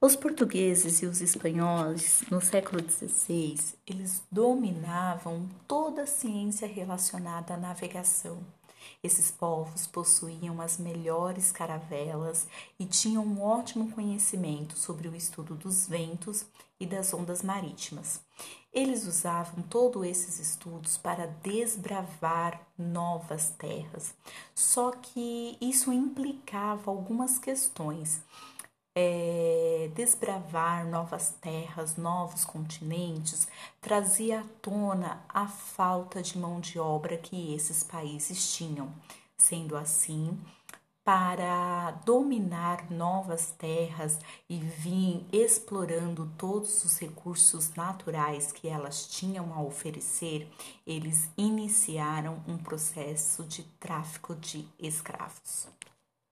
Os portugueses e os espanhóis, no século XVI, eles dominavam toda a ciência relacionada à navegação. Esses povos possuíam as melhores caravelas e tinham um ótimo conhecimento sobre o estudo dos ventos e das ondas marítimas. Eles usavam todos esses estudos para desbravar novas terras, só que isso implicava algumas questões é, desbravar novas terras, novos continentes, trazia à tona a falta de mão de obra que esses países tinham. Sendo assim, para dominar novas terras e vir explorando todos os recursos naturais que elas tinham a oferecer, eles iniciaram um processo de tráfico de escravos.